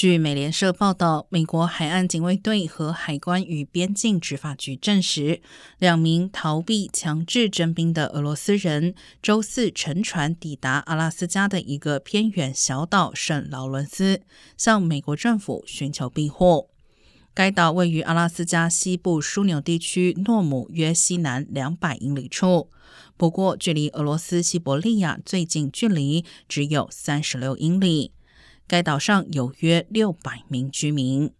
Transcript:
据美联社报道，美国海岸警卫队和海关与边境执法局证实，两名逃避强制征兵的俄罗斯人周四乘船抵达阿拉斯加的一个偏远小岛圣劳伦斯，向美国政府寻求庇护。该岛位于阿拉斯加西部枢纽地区诺姆约西南两百英里处，不过距离俄罗斯西伯利亚最近距离只有三十六英里。该岛上有约六百名居民。